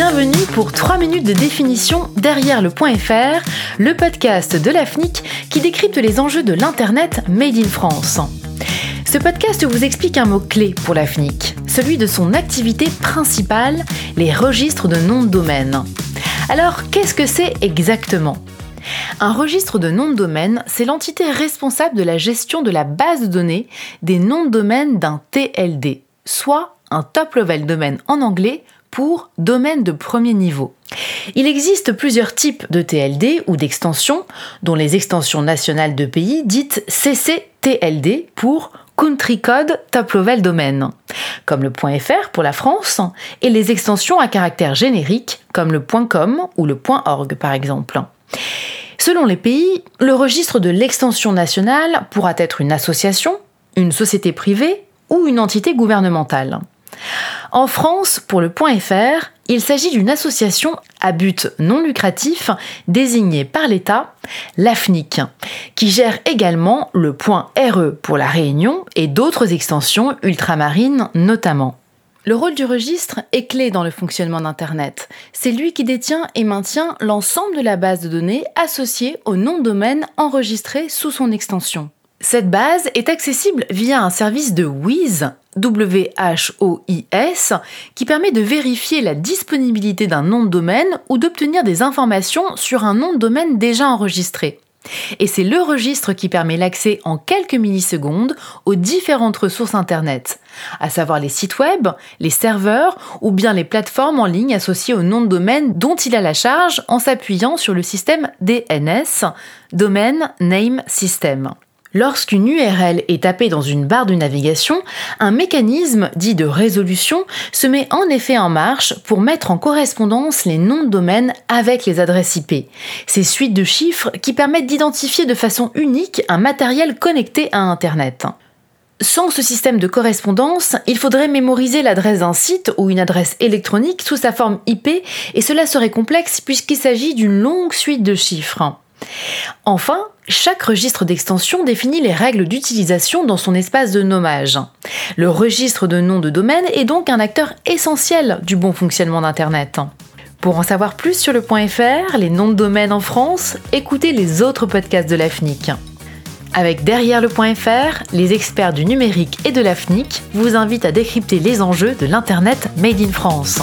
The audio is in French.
Bienvenue pour 3 minutes de définition derrière le point .fr, le podcast de la FNIC qui décrypte les enjeux de l'Internet Made in France. Ce podcast vous explique un mot-clé pour la FNIC, celui de son activité principale, les registres de noms de domaine. Alors, qu'est-ce que c'est exactement? Un registre de noms de domaine, c'est l'entité responsable de la gestion de la base de données des noms de domaine d'un TLD, soit un top level domaine en anglais pour domaine de premier niveau. Il existe plusieurs types de TLD ou d'extensions, dont les extensions nationales de pays dites CCTLD pour Country Code Top Level Domain, comme le .fr pour la France, et les extensions à caractère générique, comme le .com ou le .org par exemple. Selon les pays, le registre de l'extension nationale pourra être une association, une société privée ou une entité gouvernementale. En France, pour le point .fr, il s'agit d'une association à but non lucratif désignée par l'État, l'AFNIC, qui gère également le point RE pour la Réunion et d'autres extensions ultramarines notamment. Le rôle du registre est clé dans le fonctionnement d'Internet. C'est lui qui détient et maintient l'ensemble de la base de données associée au nom de domaine enregistré sous son extension. Cette base est accessible via un service de WIS, W-H-O-I-S, qui permet de vérifier la disponibilité d'un nom de domaine ou d'obtenir des informations sur un nom de domaine déjà enregistré. Et c'est le registre qui permet l'accès en quelques millisecondes aux différentes ressources Internet, à savoir les sites web, les serveurs ou bien les plateformes en ligne associées au nom de domaine dont il a la charge en s'appuyant sur le système DNS, Domain Name System. Lorsqu'une URL est tapée dans une barre de navigation, un mécanisme dit de résolution se met en effet en marche pour mettre en correspondance les noms de domaine avec les adresses IP. Ces suites de chiffres qui permettent d'identifier de façon unique un matériel connecté à Internet. Sans ce système de correspondance, il faudrait mémoriser l'adresse d'un site ou une adresse électronique sous sa forme IP et cela serait complexe puisqu'il s'agit d'une longue suite de chiffres. Enfin, chaque registre d'extension définit les règles d'utilisation dans son espace de nommage. Le registre de nom de domaine est donc un acteur essentiel du bon fonctionnement d'Internet. Pour en savoir plus sur le .fr, les noms de domaine en France, écoutez les autres podcasts de l'AFNIC. Avec Derrière le .fr, les experts du numérique et de l'AFNIC vous invitent à décrypter les enjeux de l'Internet Made in France.